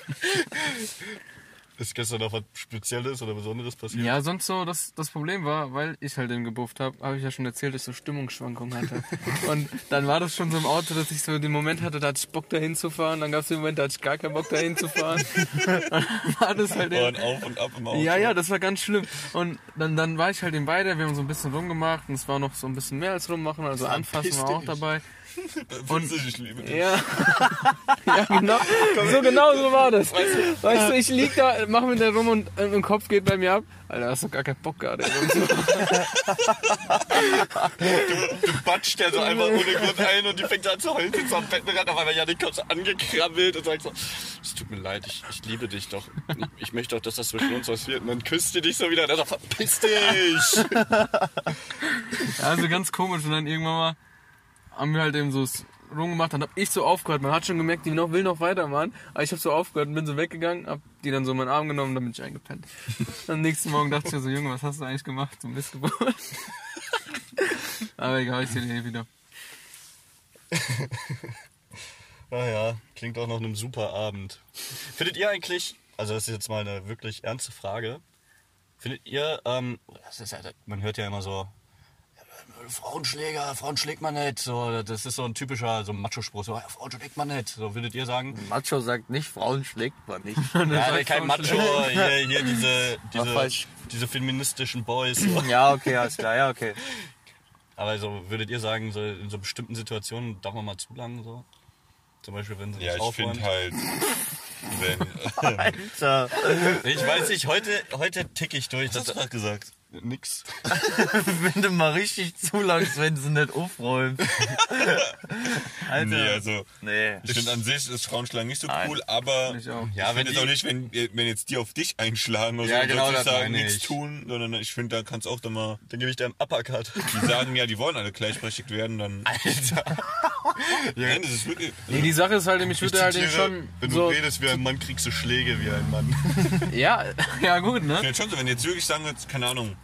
Ist gestern noch was Spezielles oder Besonderes passiert? ja, sonst so, das, das Problem war, weil ich halt den gebufft habe, habe ich ja schon erzählt, dass ich so Stimmungsschwankungen hatte. [LAUGHS] und dann war das schon so im Auto, dass ich so den Moment hatte, da hatte ich Bock dahin zu fahren, dann gab es den Moment, da hatte ich gar keinen Bock dahin zu fahren. und [LAUGHS] dann war das halt eben, Und auf und ab im Auto. Ja, ja, das war ganz schlimm. Und dann, dann war ich halt in beide, wir haben so ein bisschen rumgemacht und es war noch so ein bisschen mehr als rummachen, also anfassen war auch dabei. Und ich liebe dich. Ja. [LAUGHS] ja, genau. So genau so war das. Weißt du, ich lieg da, mach mir da rum und äh, im Kopf geht bei mir ab. Alter, hast du gar keinen Bock gerade. [LAUGHS] So. Du batscht ja so einfach ohne Grund ein und die fängt an zu heulen, sitzt am Bettenrand, auf einmal Janik kommt so angekrabbelt und sagt so, es tut mir leid, ich, ich liebe dich doch. Ich möchte doch, dass das zwischen uns was wird. Und dann küsst die dich so wieder und dann so, verpiss dich! Also ganz komisch. Und dann irgendwann mal haben wir halt eben so rumgemacht. Dann hab ich so aufgehört. Man hat schon gemerkt, die noch, will noch weitermachen. Aber ich hab so aufgehört und bin so weggegangen, hab die dann so in meinen Arm genommen und dann bin ich eingepennt. [LAUGHS] Am nächsten Morgen dachte ich mir so, Junge, was hast du eigentlich gemacht? Du Missgeburt. [LAUGHS] Aber egal, ich sehe den wieder. [LAUGHS] Naja, klingt auch nach einem super Abend. Findet ihr eigentlich, also das ist jetzt mal eine wirklich ernste Frage, findet ihr, ähm, ja, man hört ja immer so, Frauenschläger, Frauen schlägt man nicht, so, das ist so ein typischer so Macho-Spruch, so, ja, Frauen schlägt man nicht, so würdet ihr sagen? Macho sagt nicht, Frauen schlägt man nicht. [LAUGHS] Ja, kein Macho, hier, hier diese, diese, diese feministischen Boys. So. [LAUGHS] ja, okay, alles klar, ja, okay. Aber so würdet ihr sagen, so in so bestimmten Situationen darf man mal zu lang so? Zum Beispiel, wenn sie Ja, nicht ich finde halt, wenn. [LAUGHS] Alter. Ich weiß nicht, heute, heute tick ich durch. Was hast du Das, gerade gesagt? Nix. [LAUGHS] Wenn du mal richtig zu langst, wenn sie nicht aufräumt. [LAUGHS] Alter. Nee, also. Nee. Ich finde an sich ist Frauenschlagen nicht so Nein. cool, aber Ich auch. Ja, ich wenn jetzt auch nicht, wenn, wenn jetzt die auf dich einschlagen oder Ja, so, genau, sagen, nichts ich. tun, sondern ich finde, da kannst du auch dann mal, dann gebe ich dir einen Uppercut. die sagen ja, die wollen alle gleichberechtigt werden, dann, Alter. Nein, das ist wirklich, Nee, die Sache ist halt, ich würde halt zitiere, schon wenn du so, redest wie ein Mann, kriegst du Schläge wie ein Mann. [LAUGHS] ja, ja gut, ne? ich finde schon so, wenn jetzt wirklich sagen würdest, keine Ahnung,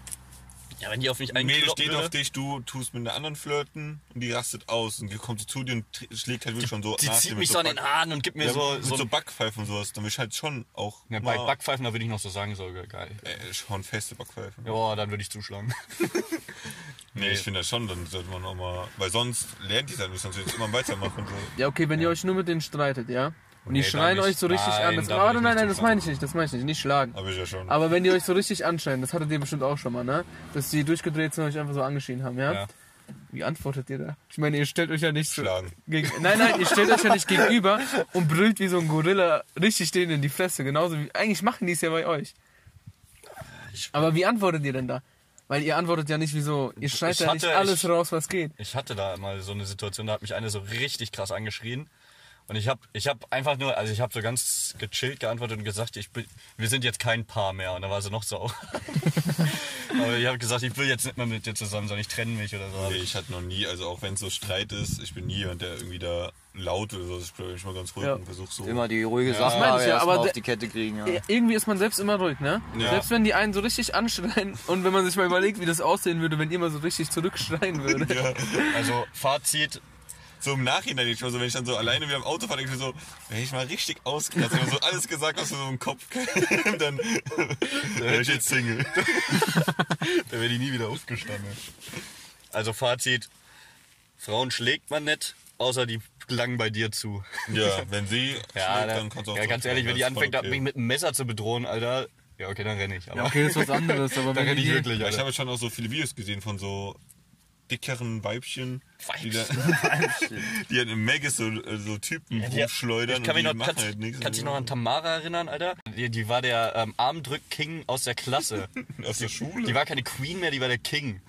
Ja, wenn die auf mich ein Mädel steht auf würde, dich, du tust mit einer anderen flirten und die rastet aus und die kommt so zu dir und schlägt halt wirklich schon so die nach zieht mich so an den Haaren und gibt mir ja, so, mit so, so Backpfeifen und sowas, dann will ich halt schon auch ja, bei Backpfeifen, da würde ich noch so sagen, so geil. äh, schon feste Backpfeifen. Ja, dann würde ich zuschlagen. [LAUGHS] Nee, ich finde das schon, dann sollte man auch mal, weil sonst lernt die halt nicht, sonst es immer weitermachen. So. Ja, okay, wenn ihr euch nur mit denen streitet, ja? Und die Nee, schreien euch so richtig Nein, an. Das, da oh, nein, nicht nein, das meine ich nicht, das meine ich nicht. Nicht schlagen. Habe ich ja schon. Aber wenn die euch so richtig anschreien, das hattet ihr bestimmt auch schon mal, ne? Dass die durchgedreht sind und euch einfach so angeschrien haben, ja? Ja. Wie antwortet ihr da? Ich meine, ihr stellt euch ja nicht. Schlagen. Gegen, nein, nein, ihr stellt euch ja nicht gegenüber und brüllt wie so ein Gorilla richtig denen in die Fresse. Genauso wie. Eigentlich machen die es ja bei euch. Aber wie antwortet ihr denn da? Weil ihr antwortet ja nicht wie so. Ihr schreit ja nicht alles ich- raus, was geht. Ich hatte da mal so eine Situation, da hat mich eine so richtig krass angeschrien. Und ich habe ich hab einfach nur, also ich habe so ganz gechillt geantwortet und gesagt, ich bin, wir sind jetzt kein Paar mehr. Und dann war sie noch so. [LAUGHS] Aber ich habe gesagt, ich will jetzt nicht mehr mit dir zusammen sein, ich trenne mich oder so. Nee, ich hatte noch nie, also auch wenn es so Streit ist, ich bin nie jemand, der irgendwie da laut oder so. Ich bleibe immer ganz ruhig Ja. und versuche so. Immer die ruhige Sache meine ich ja, mal aber auf die Kette kriegen. Ja. Ja, Irgendwie ist man selbst immer ruhig, ne? Ja. Selbst wenn die einen so richtig anschreien und wenn man sich mal überlegt, wie das aussehen würde, wenn ihr mal so richtig zurückschreien würde. [LAUGHS] Ja. Also Fazit, So im Nachhinein, ich mal so, wenn ich dann so alleine wieder im Auto fahre, denke ich mir so, wenn ich mal richtig ausgekratzt, wenn man so alles gesagt, was mir so im Kopf kam, [LAUGHS] dann wäre ich jetzt Single. [LAUGHS] da wäre die nie wieder aufgestanden. Also Fazit, Frauen schlägt man nicht, außer die langen bei dir zu. Ja, [LAUGHS] wenn sie Ja, schlägt, da, dann kannst du auch ja ganz ehrlich, wenn die anfängt, okay. mich mit einem Messer zu bedrohen, Alter, ja okay, dann renne ich. Aber Ja, okay, das ist was anderes, aber da wenn renne ich wirklich, Ja, ich Alter. habe schon auch so viele Videos gesehen von so dickeren Weibchen, die, da, [LAUGHS] die halt im Megis so, so Typen die- rumschleudern Ich kann mich noch, machen kannst, halt nichts. kannst dich noch an Tamara erinnern, Alter? Die, die war der ähm, Armdrück-King aus der Klasse. [LAUGHS] Aus der Schule? Die war keine Queen mehr, die war der King.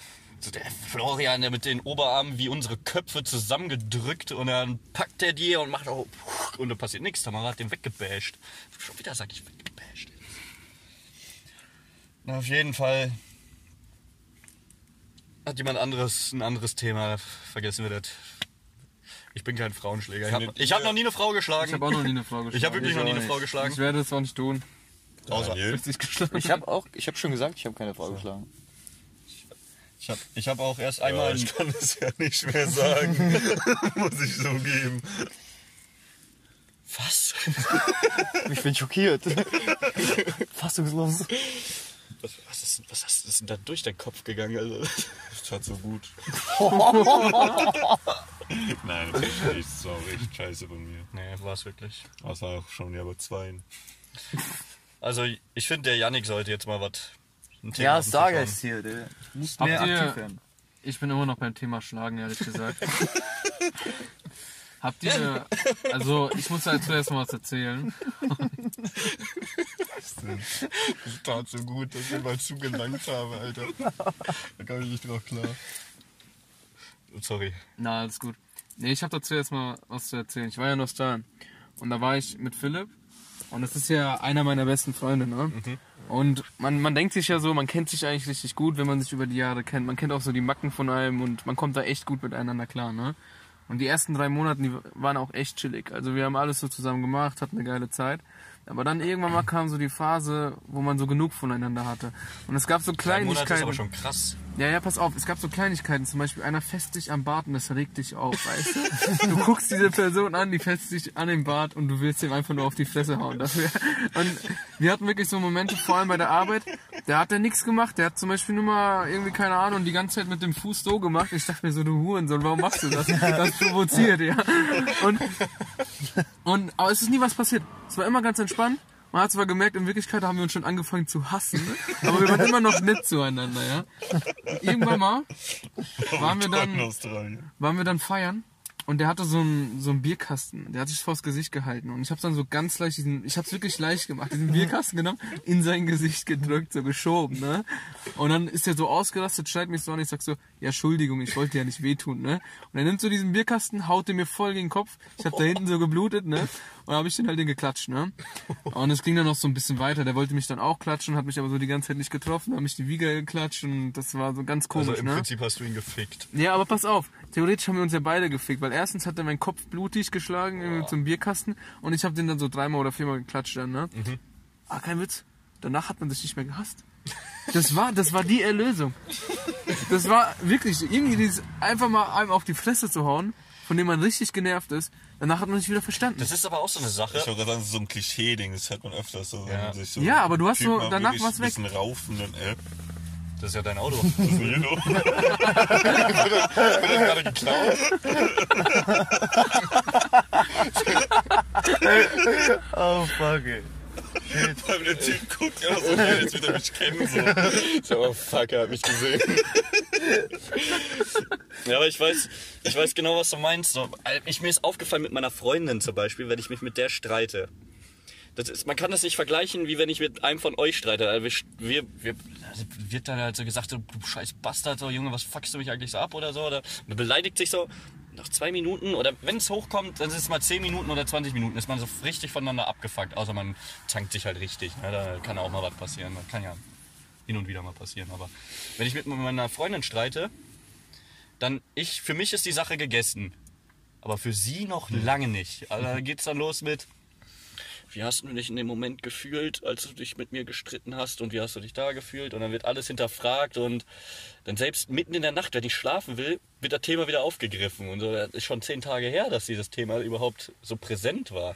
So der Florian, der mit den Oberarmen wie unsere Köpfe zusammengedrückt und dann packt er die und macht auch und da passiert nichts. Tamara hat den weggebasht. Schon wieder sag ich weggebasht. Na, auf jeden Fall hat jemand anderes ein anderes Thema. Vergessen wir das. Ich bin kein Frauenschläger. Ich habe ich hab noch nie eine Frau geschlagen. Ich habe auch noch nie eine Frau [LAUGHS] geschlagen. Ich habe wirklich noch nie eine Frau geschlagen. Ich werde es auch nicht tun. Geschlagen. Ich habe auch, ich habe schon gesagt, ich habe keine Frau geschlagen. Ich habe ich hab auch erst Ja, einmal. ich kann es ja nicht mehr sagen. [LAUGHS] Muss ich so geben. was? Ich bin schockiert. [LAUGHS] Fassungslos. Was, was, ist, was ist, ist denn da durch deinen Kopf gegangen? Also, Das tat so gut. [LAUGHS] Nein, das ist nicht. Das war echt scheiße von mir. nee, war es wirklich. Das war auch schon ja bei zweien. Also, ich finde, der Yannick sollte jetzt mal was. Ja, sage es hier. Der. Nicht Habt mehr aktiv werden. Ich bin immer noch beim Thema Schlagen, ehrlich gesagt. [LAUGHS] Habt ihr, also ich muss da zuerst mal was erzählen. Das tat so gut, dass ich mal zugelangt habe, Alter. Da kam ich nicht drauf klar. Sorry. Na, alles gut. Nee, ich habe dazu jetzt mal was zu erzählen. Ich war ja noch da. Und da war ich mit Philipp. Und das ist ja einer meiner besten Freunde, ne? Und man, man denkt sich ja so, man kennt sich eigentlich richtig gut, wenn man sich über die Jahre kennt. Man kennt auch so die Macken von einem und man kommt da echt gut miteinander klar, ne? Und die ersten drei Monate, die waren auch echt chillig. Also wir haben alles so zusammen gemacht, hatten eine geile Zeit. Aber dann irgendwann mal kam so die Phase, wo man so genug voneinander hatte. Und es gab so Drei Monate ist Kleinigkeiten. aber schon krass. Ja, ja, pass auf, es gab so Kleinigkeiten, zum Beispiel einer fässt dich am Bart und das regt dich auf, weißt du? [LAUGHS] Du guckst diese Person an, die fässt dich an den Bart und du willst ihm einfach nur auf die Fresse hauen dafür. Und wir hatten wirklich so Momente, vor allem bei der Arbeit, da hat er nichts gemacht, der hat zum Beispiel nur mal irgendwie, keine Ahnung, die ganze Zeit mit dem Fuß so gemacht. Ich dachte mir so, du Hurensohn, warum machst du das? Das provoziert, ja. Und, und, aber es ist nie was passiert. Es war immer ganz entspannt. Man hat zwar gemerkt, in Wirklichkeit haben wir uns schon angefangen zu hassen, aber wir waren immer noch nett zueinander, ja. Irgendwann mal waren wir dann, waren wir dann feiern und der hatte so einen, so einen Bierkasten, der hat sich vors Gesicht gehalten und ich habe dann so ganz leicht diesen, ich habe es wirklich leicht gemacht, diesen Bierkasten genommen, in sein Gesicht gedrückt, so geschoben, ne? Und dann ist er so ausgerastet, schneidet mich so an, ich sag so, ja, Entschuldigung, ich wollte dir ja nicht wehtun, ne? Und er nimmt so diesen Bierkasten, haut den mir voll gegen den Kopf, ich hab da hinten so geblutet, ne? Und dann habe ich den halt den geklatscht, ne? [LAUGHS] Und es ging dann noch so ein bisschen weiter, der wollte mich dann auch klatschen, hat mich aber so die ganze Zeit nicht getroffen, hat mich die Wiege geklatscht und das war so ganz komisch, Also im ne? Prinzip hast du ihn gefickt. Ja, aber pass auf. Theoretisch haben wir uns ja beide gefickt, weil erstens hat er meinen Kopf blutig geschlagen irgendwie zum Bierkasten und ich habe den dann so dreimal oder viermal geklatscht dann, ne? Ah, kein Witz. Danach hat man sich nicht mehr gehasst. Das war, das war die Erlösung. Das war wirklich irgendwie dieses einfach mal einem auf die Fresse zu hauen, von dem man richtig genervt ist. Danach hat man sich wieder verstanden. Das ist aber auch so eine Sache. Ich wollte gerade sagen, das ist so ein Klischee-Ding, das hört man öfters so. Ja. so Ja, aber du hast Typen so danach was ein bisschen raufen und äh, Das ist ja dein Auto. [LAUGHS] das ist Jeno. [LAUGHS] Wird das gerade geklaut? [LAUGHS] Oh, fuck, ey. Weil der Typ guckt ja so, okay, jetzt wird er mich kennen. So. Ist aber fuck, er hat mich gesehen. ja, aber ich weiß, ich weiß genau, was du meinst. So, ich, mir ist aufgefallen mit meiner Freundin zum Beispiel, wenn ich mich mit der streite. Ist, man kann das nicht vergleichen, wie wenn ich mit einem von euch streite. Also wir, wir, also wird dann halt so gesagt, du scheiß Bastard, so Junge, was fuckst du mich eigentlich so ab oder so? Oder man beleidigt sich so. Nach zwei Minuten oder wenn es hochkommt, dann ist es mal 10 Minuten oder 20 Minuten, ist man so richtig voneinander abgefuckt. Außer man zankt sich halt richtig. Ne? Da kann auch mal was passieren. Das kann ja hin und wieder mal passieren. Aber wenn ich mit meiner Freundin streite, dann ich, für mich ist die Sache gegessen. Aber für sie noch lange nicht. Also da geht's dann los mit, wie hast du dich in dem Moment gefühlt, als du dich mit mir gestritten hast und wie hast du dich da gefühlt? Und dann wird alles hinterfragt und dann selbst mitten in der Nacht, wenn ich schlafen will, wird das Thema wieder aufgegriffen. Und so, das ist schon zehn Tage her, dass dieses Thema überhaupt so präsent war.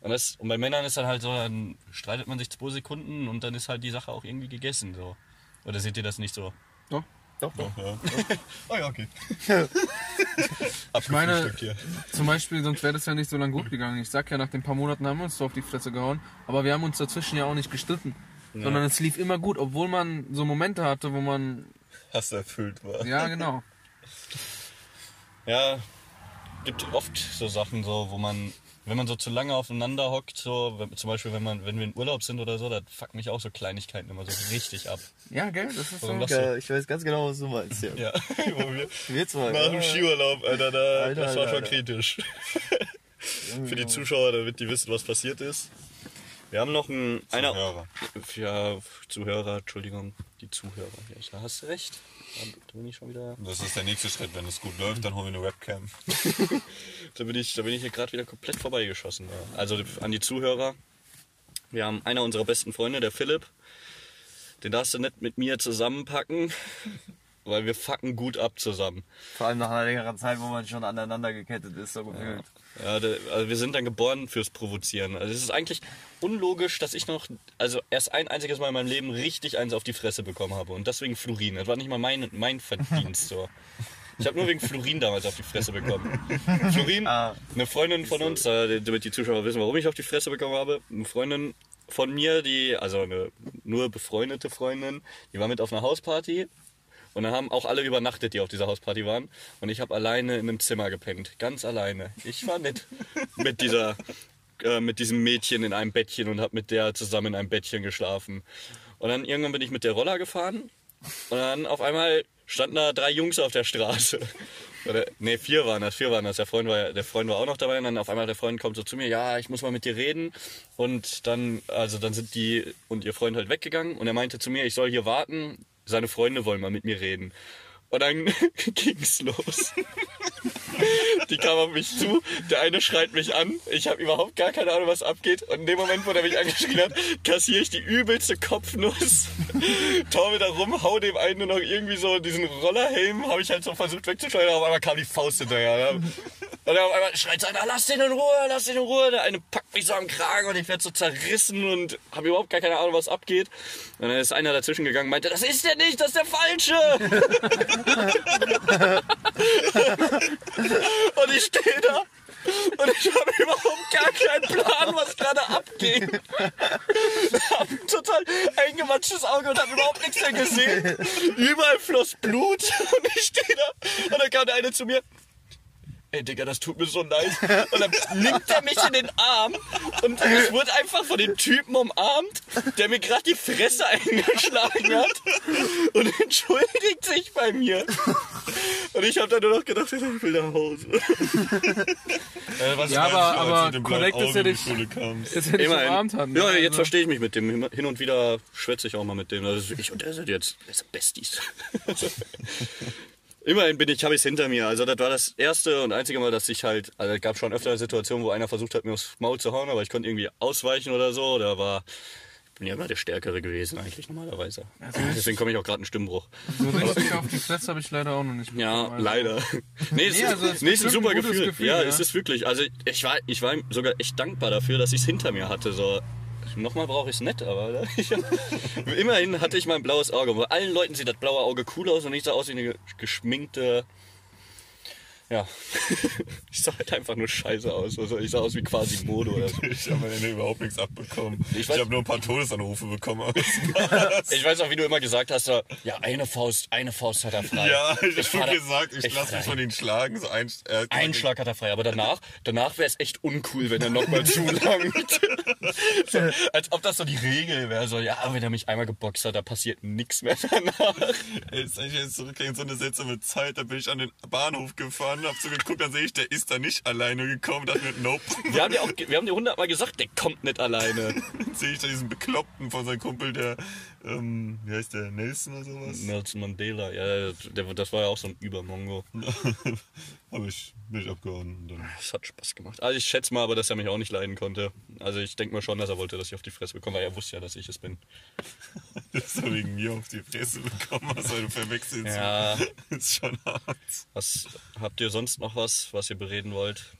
Und, das, und bei Männern ist dann halt so, dann streitet man sich zwei Sekunden und dann ist halt die Sache auch irgendwie gegessen. So. Oder seht ihr das nicht so? Doch. Doch, doch. Oh [LAUGHS] ja, okay. [LAUGHS] Ich meine, zum Beispiel, sonst wäre das ja nicht so lange gut gegangen. Ich sag ja, nach den paar Monaten haben wir uns so auf die Fresse gehauen, aber wir haben uns dazwischen ja auch nicht gestritten. Sondern es lief immer gut, obwohl man so Momente hatte, wo man, Hass erfüllt war. ja genau. [LAUGHS] Ja, gibt oft so Sachen so, wo man, wenn man so zu lange aufeinander hockt, so, wenn, zum Beispiel wenn man, wenn wir in Urlaub sind oder so, da fuckt mich auch so Kleinigkeiten immer so richtig ab. Ja, gell, das ist so. Ja, ich weiß ganz genau, was du meinst, ja. Ja, [LAUGHS] wir, Wir zwei. nach dem Skiurlaub, Alter, da, Alter, das war Alter, schon Alter. kritisch. [LAUGHS] Für die Zuschauer, damit die wissen, was passiert ist. Wir haben noch einen, einer, Hörer. ja, Zuhörer, Entschuldigung, die Zuhörer. Ja, da hast du recht. Da bin ich schon wieder. Das ist der nächste Schritt. Wenn es gut läuft, dann holen wir eine Webcam. [LAUGHS] Da bin ich, da bin ich hier gerade wieder komplett vorbeigeschossen. Ja. Also an die Zuhörer. Wir haben einer unserer besten Freunde, der Philipp. Den darfst du nicht mit mir zusammenpacken, weil wir fucken gut ab zusammen. Vor allem nach einer längeren Zeit, wo man schon aneinander gekettet ist, so gefühlt. Ja, der, also wir sind dann geboren fürs Provozieren. Also es ist eigentlich unlogisch, dass ich noch, also erst ein einziges Mal in meinem Leben richtig eins auf die Fresse bekommen habe. Und deswegen Fluorin. Das war nicht mal mein, mein Verdienst. So. Ich habe nur wegen Fluorin damals auf die Fresse bekommen. Fluorin, Ah. eine Freundin von uns, äh, damit die Zuschauer wissen, warum ich auf die Fresse bekommen habe. Eine Freundin von mir, die, also eine nur befreundete Freundin, die war mit auf einer Hausparty Und dann haben auch alle übernachtet, die auf dieser Hausparty waren. Und ich habe alleine in einem Zimmer gepennt. Ganz alleine. Ich war nicht [LAUGHS] mit dieser äh, mit diesem Mädchen in einem Bettchen und habe mit der zusammen in einem Bettchen geschlafen. Und dann irgendwann bin ich mit der Roller gefahren und dann auf einmal standen da drei Jungs auf der Straße. Oder, nee, vier waren das, vier waren das. Der Freund war, ja- der Freund war auch noch dabei und dann auf einmal der Freund kommt so zu mir, ja, ich muss mal mit dir reden. Und dann, also dann sind die und ihr Freund halt weggegangen und er meinte zu mir, ich soll hier warten, seine Freunde wollen mal mit mir reden. Und dann [LAUGHS] ging's los. Die kam auf mich zu, der eine schreit mich an, ich habe überhaupt gar keine Ahnung, was abgeht. Und in dem Moment, wo der mich angeschrien hat, kassiere ich die übelste Kopfnuss, taumel da rum, hau dem einen nur noch irgendwie so diesen Rollerhelm, habe ich halt so versucht wegzuschleudern, auf einmal kam die Faust hinterher. Ne? Und dann auf einmal schreit einer, lass den in Ruhe, lass den in Ruhe. Der eine packt mich so am Kragen und ich werde so zerrissen und habe überhaupt gar keine Ahnung, was abgeht. Und dann ist einer dazwischen gegangen, meinte, das ist der nicht, das ist der Falsche. Und ich stehe da und ich habe überhaupt gar keinen Plan, was gerade abging. Hab ein total eingematschtes Auge und habe überhaupt nichts mehr gesehen. Überall floss Blut und ich stehe da und dann kam der eine zu mir. Ey, Digga, das tut mir so leid. Und dann nimmt er mich in den Arm und ich wurde einfach von dem Typen umarmt, der mir gerade die Fresse eingeschlagen hat und entschuldigt sich bei mir. Und ich habe dann nur noch gedacht, ich will nach Hause. Äh, was Ja, aber- aber korrekt ist ja nicht- hätte ich Immerhin. umarmt haben. Ja, jetzt Also, verstehe ich mich mit dem. Hin und wieder schwätze ich auch mal mit dem. Also ich und er sind jetzt Besties. Immerhin bin ich, habe ich es hinter mir. Also das war das erste und einzige Mal, dass ich halt, also es gab schon öfter Situationen, wo einer versucht hat, mir aufs Maul zu hauen, aber ich konnte irgendwie ausweichen oder so. Da war, ich bin ja immer der Stärkere gewesen eigentlich normalerweise. Deswegen komme ich auch gerade einen Stimmbruch. So richtig auf die Fresse habe ich leider auch noch nicht Ja, bekommen, also. leider. [LAUGHS] Nee, es Nee, also ist, nee, ist ein super ein Gefühl. Gefühl, ja, ja. es ist wirklich. Also ich war, ich war sogar echt dankbar dafür, dass ich es hinter mir hatte. So. Nochmal brauche ich es nicht, aber [LAUGHS] ich, immerhin hatte ich mein blaues Auge. Bei allen Leuten sieht das blaue Auge cool aus und ich sah aus wie eine geschminkte. Ja, [LAUGHS] ich sah halt einfach nur scheiße aus. Also ich sah aus wie quasi Mode oder so. Ich habe am Ende überhaupt nichts abbekommen. Ich Ich, habe nur ein paar Todesanrufe bekommen. [LAUGHS] Ich weiß auch, wie du immer gesagt hast, ja, eine Faust, eine Faust hat er frei. ja, ich habe schon da- gesagt, ich, ich lasse mich von ihnen schlagen. So ein, äh, Ein Schlag hat er frei, aber danach, danach wäre es echt uncool, wenn er nochmal [LAUGHS] zulangt. so, als ob das so die Regel wäre. So, ja, wenn er mich einmal geboxt hat, da passiert nichts mehr danach. Jetzt, wenn ich jetzt zurückgehe so eine seltsame Zeit, da bin ich an den Bahnhof gefahren, hab so geguckt, dann sehe ich, der ist da nicht alleine gekommen, dachte mir, nope. Wir haben dir auch, wir haben dir hundertmal gesagt, der kommt nicht alleine. Dann [LAUGHS] sehe ich da diesen Bekloppten von seinem Kumpel, der, ähm, wie heißt der, Nelson oder sowas? Nelson Mandela, ja, der, das war ja auch so ein Übermongo. [LAUGHS] Hab ich, bin ich abgehauen. Das hat Spaß gemacht. Also ich schätze mal aber, dass er mich auch nicht leiden konnte. Also ich denke mal schon, dass er wollte, dass ich auf die Fresse bekomme, weil er wusste ja, dass ich es bin. [LAUGHS] das ist wegen mir auf die Fresse bekommen hast, weil du verwechselst. Ja. [LAUGHS] ist schon hart. Was habt ihr sonst noch was, was ihr bereden wollt?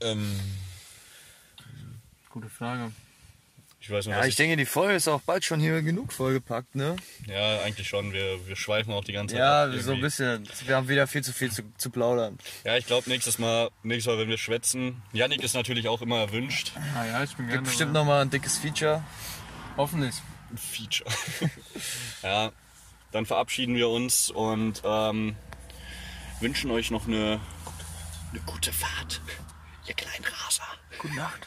Ähm, Gute Frage. Ich weiß noch, Ja, was ich denke, die Folge ist auch bald schon hier genug vollgepackt, ne? Ja, eigentlich schon. Wir, wir schweifen auch die ganze Zeit. Ja, ab so ein bisschen. Wir haben wieder viel zu viel zu, zu plaudern. Ja, ich glaube, nächstes Mal, nächstes Mal, wenn wir schwätzen. Yannick ist natürlich auch immer erwünscht. Ah ja, ich bin gerne Gibt bestimmt nochmal ein dickes Feature. Hoffentlich. Ein Feature. [LAUGHS] ja, dann verabschieden wir uns und ähm, wünschen euch noch eine, eine gute Fahrt, ihr kleinen Raser. Gute Nacht.